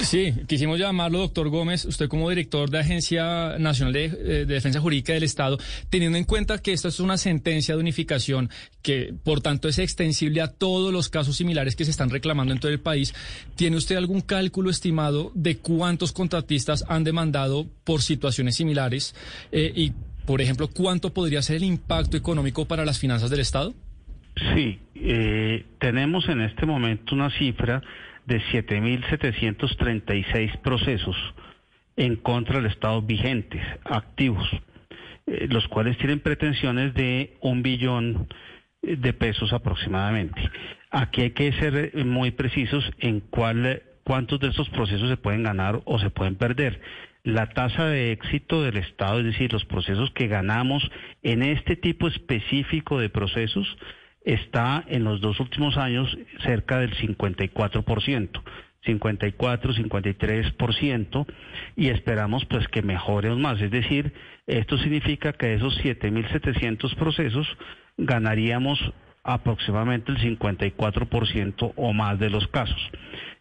Sí, quisimos llamarlo, doctor Gómez, usted como director de Agencia Nacional de, de, Defensa Jurídica del Estado, teniendo en cuenta que esta es una sentencia de unificación que, por tanto, es extensible a todos los casos similares que se están reclamando en todo el país, ¿tiene usted algún cálculo estimado de cuántos contratistas han demandado por situaciones similares eh, y, por ejemplo, cuánto podría ser el impacto económico para las finanzas del Estado? Sí, eh, tenemos en este momento una cifra de 7.736 procesos en contra del Estado vigentes, activos, eh, los cuales tienen pretensiones de un billón de pesos aproximadamente. Aquí hay que ser muy precisos en cuál, cuántos de estos procesos se pueden ganar o se pueden perder. La tasa de éxito del Estado, es decir, los procesos que ganamos en este tipo específico de procesos, está en los dos últimos años cerca del 54%. 54, 53% y esperamos pues que mejore más. Es decir, esto significa que esos 7.700 procesos ganaríamos aproximadamente el 54% o más de los casos.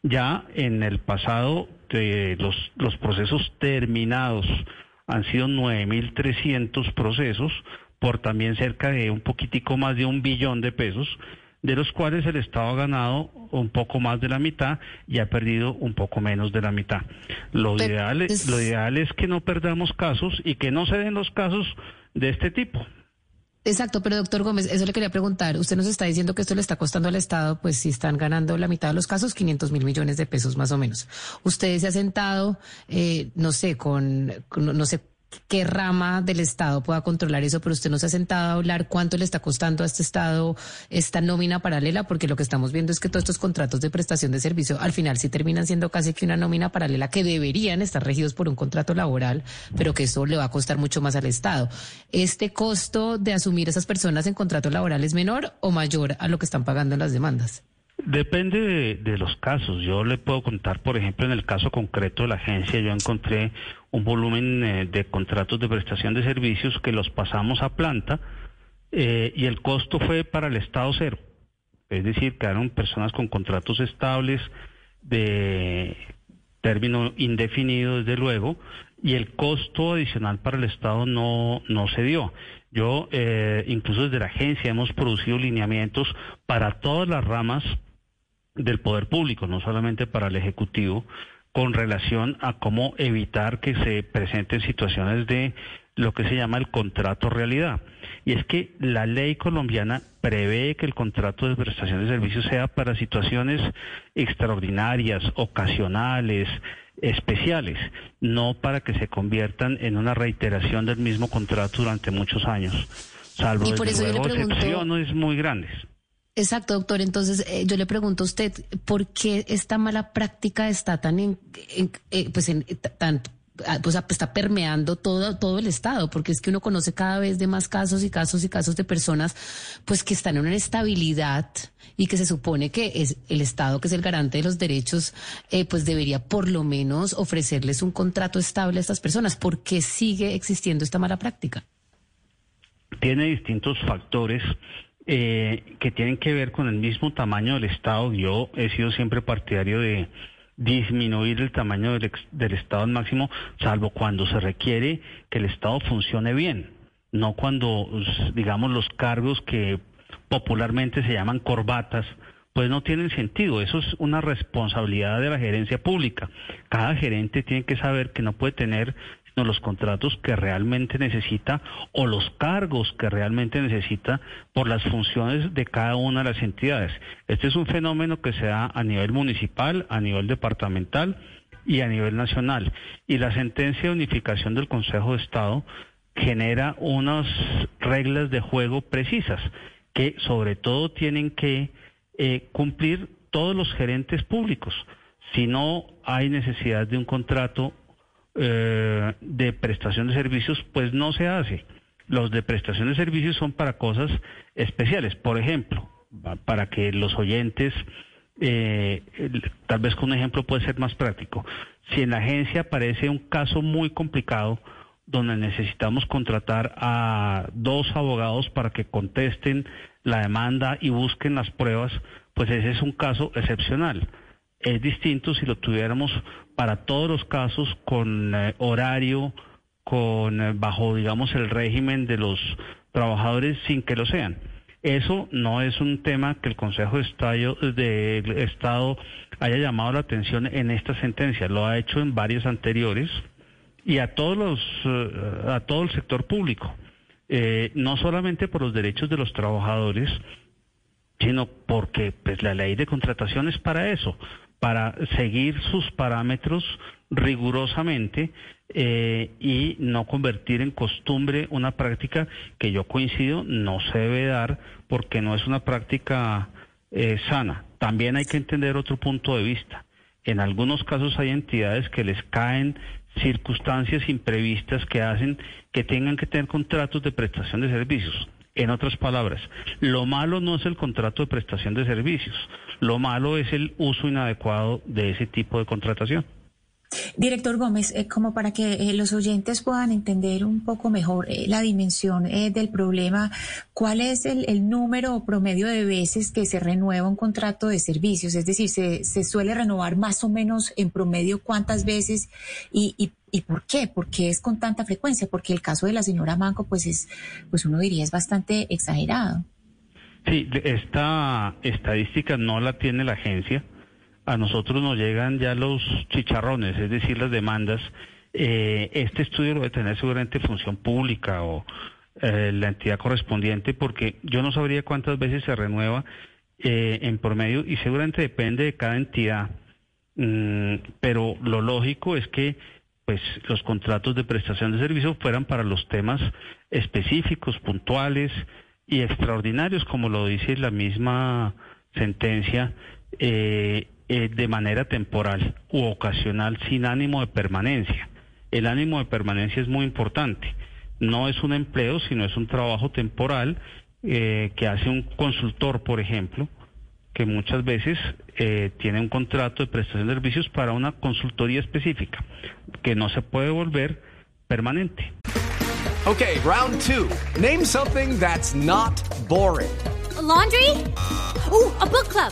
Ya en el pasado de los, los procesos terminados han sido 9.300 procesos por también cerca de un poquitico más de un billón de pesos, de los cuales el Estado ha ganado un poco más de la mitad y ha perdido un poco menos de la mitad. Lo, ideal, es... lo ideal es que no perdamos casos y que no se den los casos de este tipo. Exacto, pero doctor Gómez, eso le quería preguntar. Usted nos está diciendo que esto le está costando al Estado, pues si están ganando la mitad de los casos, 500 mil millones de pesos más o menos. Usted se ha sentado, eh, no sé, con, con, no sé, qué rama del Estado pueda controlar eso, pero usted no se ha sentado a hablar cuánto le está costando a este Estado esta nómina paralela, porque lo que estamos viendo es que todos estos contratos de prestación de servicio al final sí terminan siendo casi que una nómina paralela que deberían estar regidos por un contrato laboral, pero que eso le va a costar mucho más al Estado. ¿Este costo de asumir a esas personas en contrato laboral es menor o mayor a lo que están pagando en las demandas? Depende de, de, los casos. Yo le puedo contar, por ejemplo, en el caso concreto de la agencia, yo encontré un volumen eh, de contratos de prestación de servicios que los pasamos a planta eh, y el costo fue para el Estado cero. Es decir, quedaron personas con contratos estables de término indefinido, desde luego, y el costo adicional para el Estado no, no se dio. Yo, eh, incluso desde la agencia, hemos producido lineamientos para todas las ramas del poder público, no solamente para el Ejecutivo, con relación a cómo evitar que se presenten situaciones de lo que se llama el contrato realidad. Y es que la ley colombiana prevé que el contrato de prestación de servicios sea para situaciones extraordinarias, ocasionales, especiales, no para que se conviertan en una reiteración del mismo contrato durante muchos años, salvo desde luego pregunto... excepciones muy grandes. Exacto, doctor. Entonces, eh, yo le pregunto a usted, ¿por qué esta mala práctica está tan en, eh, pues en tan pues está permeando todo todo el estado, porque es que uno conoce cada vez de más casos y casos y casos de personas pues que están en una estabilidad y que se supone que es el estado que es el garante de los derechos, eh, pues debería por lo menos ofrecerles un contrato estable a estas personas. ¿Por qué sigue existiendo esta mala práctica? Tiene distintos factores eh, que tienen que ver con el mismo tamaño del Estado. Yo he sido siempre partidario de disminuir el tamaño del, del, Estado al máximo, salvo cuando se requiere que el Estado funcione bien, no cuando, digamos, los cargos que popularmente se llaman corbatas, pues no tienen sentido. Eso es una responsabilidad de la gerencia pública. Cada gerente tiene que saber que no puede tener los contratos que realmente necesita o los cargos que realmente necesita por las funciones de cada una de las entidades. Este es un fenómeno que se da a nivel municipal, a nivel departamental y a nivel nacional. Y la sentencia de unificación del Consejo de Estado genera unas reglas de juego precisas que sobre todo tienen que eh, cumplir todos los gerentes públicos. Si no hay necesidad de un contrato eh, de prestación de servicios, pues no se hace. Los de prestación de servicios son para cosas especiales. Por ejemplo, para que los oyentes, eh, tal vez con un ejemplo puede ser más práctico. Si en la agencia aparece un caso muy complicado, donde necesitamos contratar a dos abogados para que contesten la demanda y busquen las pruebas, pues ese es un caso excepcional. Es distinto si lo tuviéramos para todos los casos con eh, horario, con eh, bajo, digamos, el régimen de los trabajadores sin que lo sean. Eso no es un tema que el Consejo de Estado, de Estado haya llamado la atención en esta sentencia, lo ha hecho en varios anteriores y a todos los, eh, a todo el sector público, no solamente por los derechos de los trabajadores, sino porque pues la ley de contratación es para eso, para seguir sus parámetros rigurosamente eh, y no convertir en costumbre una práctica que yo coincido no se debe dar porque no es una práctica sana. También hay que entender otro punto de vista. En algunos casos hay entidades que les caen circunstancias imprevistas que hacen que tengan que tener contratos de prestación de servicios. En otras palabras, lo malo no es el contrato de prestación de servicios, lo malo es el uso inadecuado de ese tipo de contratación. Director Gómez, eh, como para que eh, los oyentes puedan entender un poco mejor eh, la dimensión del problema, ¿cuál es el, número o promedio de veces que se renueva un contrato de servicios? Es decir, ¿se, suele renovar más o menos en promedio cuántas veces y, y, y, por qué? ¿Por qué es con tanta frecuencia? Porque el caso de la señora Manco, pues es, pues uno diría es bastante exagerado. Sí, esta estadística no la tiene la agencia a nosotros nos llegan ya los chicharrones, es decir, las demandas. Eh, este estudio lo debe tener seguramente función pública o eh, la entidad correspondiente, porque yo no sabría cuántas veces se renueva eh, en promedio y seguramente depende de cada entidad. Mm, pero lo lógico es que pues los contratos de prestación de servicios fueran para los temas específicos, puntuales y extraordinarios, como lo dice la misma sentencia, eh, eh, de manera temporal u ocasional sin ánimo de permanencia. El ánimo de permanencia es muy importante. No es un empleo, sino es un trabajo temporal eh, que hace un consultor, por ejemplo, que muchas veces eh, tiene un contrato de prestación de servicios para una consultoría específica, que no se puede volver permanente. Okay, round two. Name something that's not boring. laundry? Uh, a book club.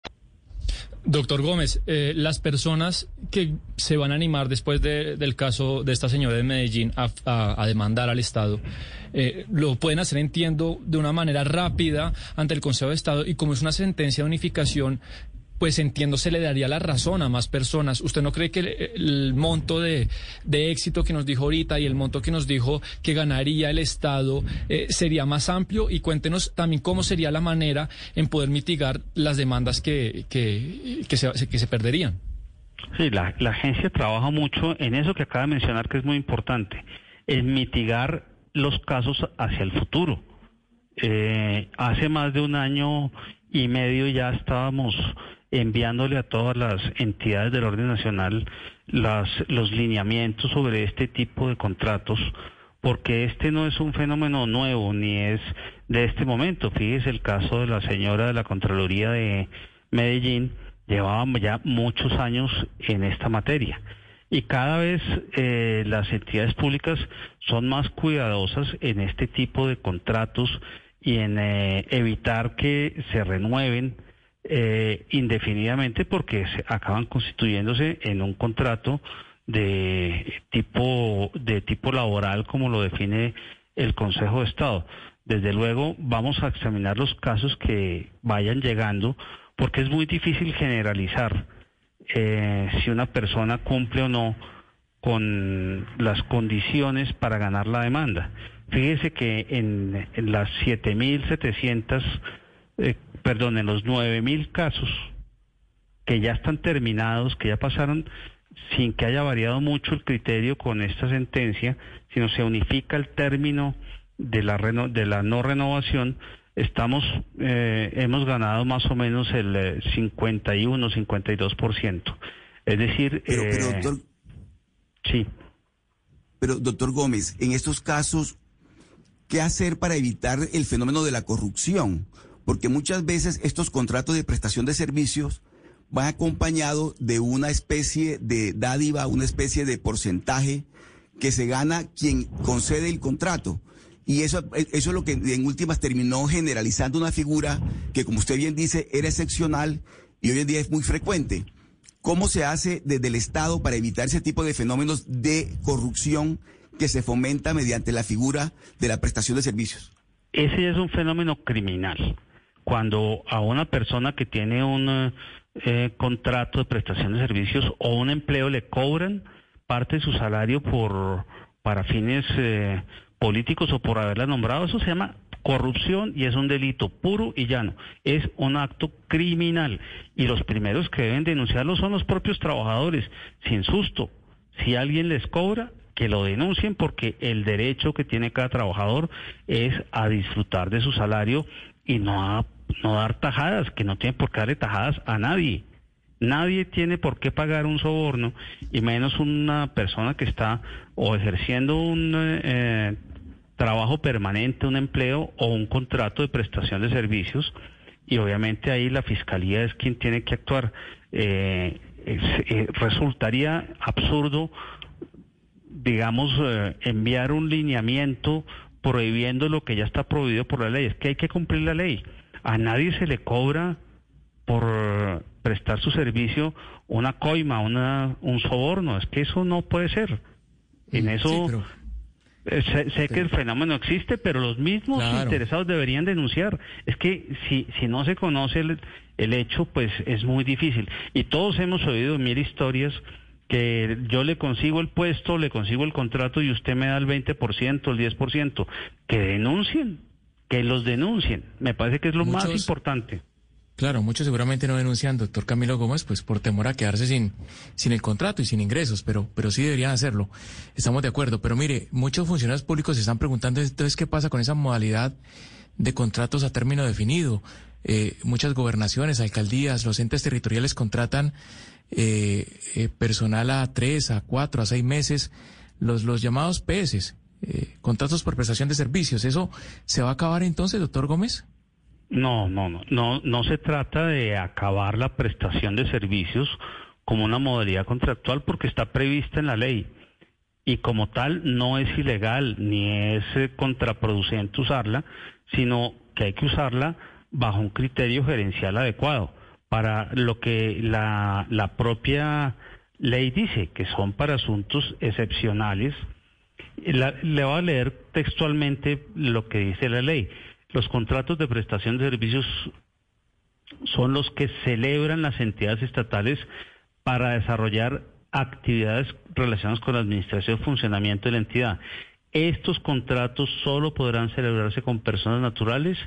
Doctor Gómez, eh, las personas que se van a animar después de, del caso de esta señora de Medellín a, a, a demandar al Estado, eh, lo pueden hacer, entiendo, de una manera rápida ante el Consejo de Estado y como es una sentencia de unificación, pues entiendo se le daría la razón a más personas. ¿Usted no cree que el, monto de, éxito que nos dijo ahorita y el monto que nos dijo que ganaría el Estado eh, sería más amplio? Y cuéntenos también cómo sería la manera en poder mitigar las demandas que, que, que, se, que se perderían. Sí, la, agencia trabaja mucho en eso que acaba de mencionar que es muy importante, en mitigar los casos hacia el futuro. Eh, hace más de un año y medio ya estábamos enviándole a todas las entidades del orden nacional las, los lineamientos sobre este tipo de contratos, porque este no es un fenómeno nuevo ni es de este momento. Fíjese el caso de la señora de la Contraloría de Medellín, llevaba ya muchos años en esta materia. Y cada vez eh, las entidades públicas son más cuidadosas en este tipo de contratos y en eh, evitar que se renueven eh, indefinidamente porque se acaban constituyéndose en un contrato de tipo de tipo laboral como lo define el Consejo de Estado. Desde luego vamos a examinar los casos que vayan llegando porque es muy difícil generalizar eh, si una persona cumple o no con las condiciones para ganar la demanda. Fíjese que en, en las 7.700, eh, perdón, en los 9.000 casos que ya están terminados, que ya pasaron sin que haya variado mucho el criterio con esta sentencia, sino se unifica el término de la, de la no renovación, estamos, eh, hemos ganado más o menos el 51, eh, 52%. Es decir, pero, pero eh, doctor, sí. Pero doctor Gómez, en estos casos, ¿qué hacer para evitar el fenómeno de la corrupción? Porque muchas veces estos contratos de prestación de servicios van acompañados de una especie de dádiva, una especie de porcentaje que se gana quien concede el contrato. Y eso, eso es lo que en últimas terminó generalizando una figura que, como usted bien dice, era excepcional y hoy en día es muy frecuente. ¿Cómo se hace desde el Estado para evitar ese tipo de fenómenos de corrupción que se fomenta mediante la figura de la prestación de servicios? Ese es un fenómeno criminal. Cuando a una persona que tiene un eh, contrato de prestación de servicios o un empleo le cobran parte de su salario por para fines eh, políticos o por haberla nombrado, eso se llama corrupción y es un delito puro y llano. Es un acto criminal y los primeros que deben denunciarlo son los propios trabajadores, sin susto. Si alguien les cobra, que lo denuncien porque el derecho que tiene cada trabajador es a disfrutar de su salario y no a no dar tajadas, que no tiene por qué darle tajadas a nadie. Nadie tiene por qué pagar un soborno y menos una persona que está o ejerciendo un eh, trabajo permanente, un empleo o un contrato de prestación de servicios y obviamente ahí la fiscalía es quien tiene que actuar. Eh, eh, resultaría absurdo, digamos, eh, enviar un lineamiento prohibiendo lo que ya está prohibido por la ley. Es que hay que cumplir la ley. A nadie se le cobra por prestar su servicio una coima, una, un soborno. Es que eso no puede ser. En eso eh, sé, que el fenómeno existe, pero los mismos interesados deberían denunciar. Es que si, si no se conoce el, el, hecho, pues es muy difícil. Y todos hemos oído mil historias que yo le consigo el puesto, le consigo el contrato y usted me da el 20%, el 10%. Que denuncien, que los denuncien. Me parece que es lo más importante. Claro, muchos seguramente no denuncian, doctor Camilo Gómez, pues por temor a quedarse sin, sin el contrato y sin ingresos, pero, pero sí deberían hacerlo. Estamos de acuerdo. Pero mire, muchos funcionarios públicos se están preguntando entonces qué pasa con esa modalidad de contratos a término definido. Eh, muchas gobernaciones, alcaldías, los entes territoriales contratan eh, eh, personal a tres, a cuatro, a seis meses, los, los llamados PS, contratos por prestación de servicios. ¿Eso se va a acabar entonces, doctor Gómez? No, no, no, no, no se trata de acabar la prestación de servicios como una modalidad contractual porque está prevista en la ley y como tal no es ilegal ni es eh, contraproducente usarla, sino que hay que usarla bajo un criterio gerencial adecuado para lo que la, la propia ley dice, que son para asuntos excepcionales. Le voy a leer textualmente lo que dice la ley los contratos de prestación de servicios son los que celebran las entidades estatales para desarrollar actividades relacionadas con la administración y funcionamiento de la entidad. Estos contratos solo podrán celebrarse con personas naturales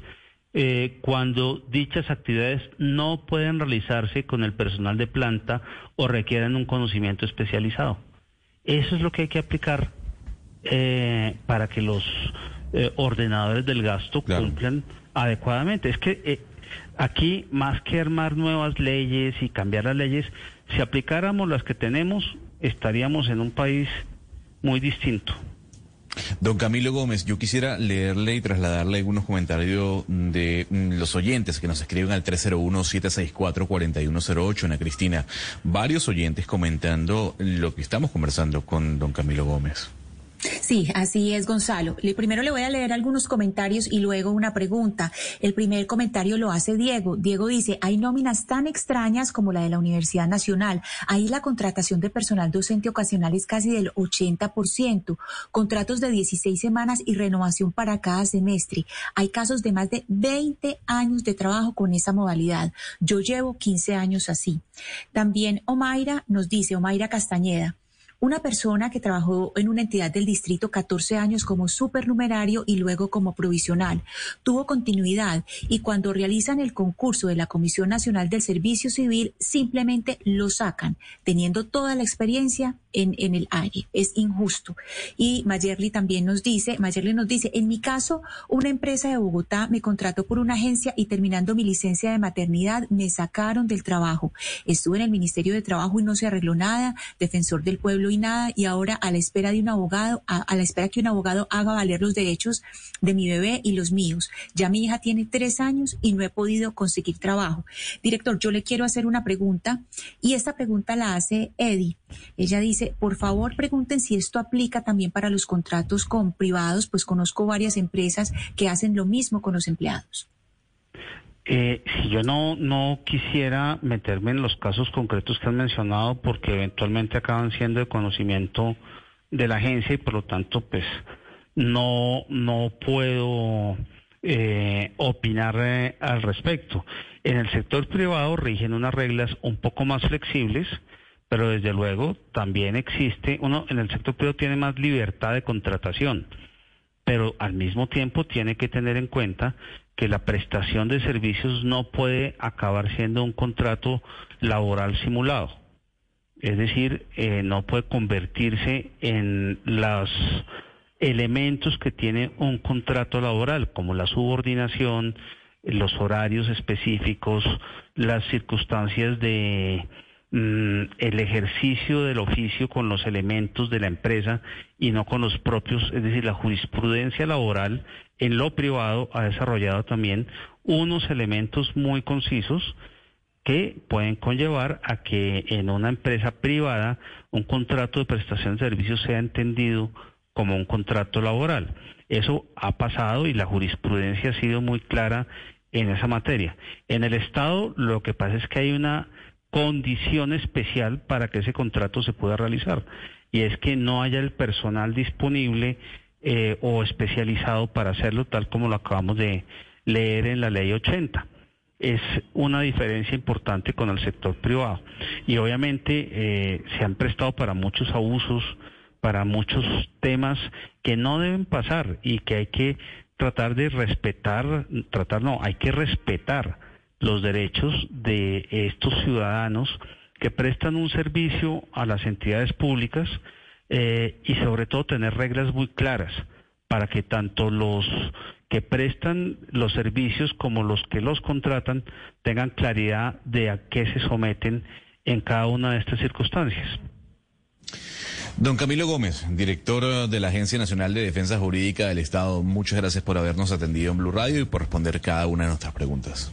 eh, cuando dichas actividades no pueden realizarse con el personal de planta o requieren un conocimiento especializado. Eso es lo que hay que aplicar eh, para que los eh, ordenadores del gasto cumplan adecuadamente. Es que eh, aquí, más que armar nuevas leyes y cambiar las leyes, si aplicáramos las que tenemos, estaríamos en un país muy distinto. Don Camilo Gómez, yo quisiera leerle y trasladarle algunos comentarios de mm, los oyentes que nos escriben al 301-764-4108, Ana Cristina. Varios oyentes comentando lo que estamos conversando con don Camilo Gómez. Sí, así es, Gonzalo. Primero le voy a leer algunos comentarios y luego una pregunta. El primer comentario lo hace Diego. Diego dice, hay nóminas tan extrañas como la de la Universidad Nacional. Ahí la contratación de personal docente ocasional es casi del 80%. Contratos de 16 semanas y renovación para cada semestre. Hay casos de más de 20 años de trabajo con esa modalidad. Yo llevo 15 años así. También Omaira nos dice, Omaira Castañeda, una persona que trabajó en una entidad del distrito 14 años como supernumerario y luego como provisional. Tuvo continuidad y cuando realizan el concurso de la Comisión Nacional del Servicio Civil, simplemente lo sacan, teniendo toda la experiencia en, el aire. Es injusto. Y Mayerly también nos dice, Mayerly nos dice, en mi caso, una empresa de Bogotá me contrató por una agencia y terminando mi licencia de maternidad me sacaron del trabajo. Estuve en el Ministerio de Trabajo y no se arregló nada, defensor del pueblo y nada, y ahora a la espera de un abogado, a, a la espera que un abogado haga valer los derechos de mi bebé y los míos. Ya mi hija tiene tres años y no he podido conseguir trabajo. Director, yo le quiero hacer una pregunta y esta pregunta la hace Eddie. Ella dice, por favor pregunten si esto aplica también para los contratos con privados, pues conozco varias empresas que hacen lo mismo con los empleados. Eh, si yo no, no quisiera meterme en los casos concretos que han mencionado porque eventualmente acaban siendo de conocimiento de la agencia y por lo tanto pues no, no puedo eh, opinar eh, al respecto. En el sector privado rigen unas reglas un poco más flexibles, pero desde luego también existe, uno en el sector privado tiene más libertad de contratación, pero al mismo tiempo tiene que tener en cuenta que la prestación de servicios no puede acabar siendo un contrato laboral simulado. Es decir, eh, no puede convertirse en los elementos que tiene un contrato laboral, como la subordinación, los horarios específicos, las circunstancias de el ejercicio del oficio con los elementos de la empresa y no con los propios, es decir, la jurisprudencia laboral en lo privado ha desarrollado también unos elementos muy concisos que pueden conllevar a que en una empresa privada un contrato de prestación de servicios sea entendido como un contrato laboral. Eso ha pasado y la jurisprudencia ha sido muy clara en esa materia. En el Estado lo que pasa es que hay una condición especial para que ese contrato se pueda realizar y es que no haya el personal disponible eh, o especializado para hacerlo tal como lo acabamos de leer en la ley 80 es una diferencia importante con el sector privado. Y obviamente eh, se han prestado para muchos abusos, para muchos temas que no deben pasar y que hay que tratar de respetar, tratar no, hay que respetar los derechos de estos ciudadanos que prestan un servicio a las entidades públicas eh, y sobre todo tener reglas muy claras para que tanto los que prestan los servicios como los que los contratan tengan claridad de a qué se someten en cada una de estas circunstancias. Don Camilo Gómez, director de la Agencia Nacional de Defensa Jurídica del Estado, muchas gracias por habernos atendido en Blue Radio y por responder cada una de nuestras preguntas.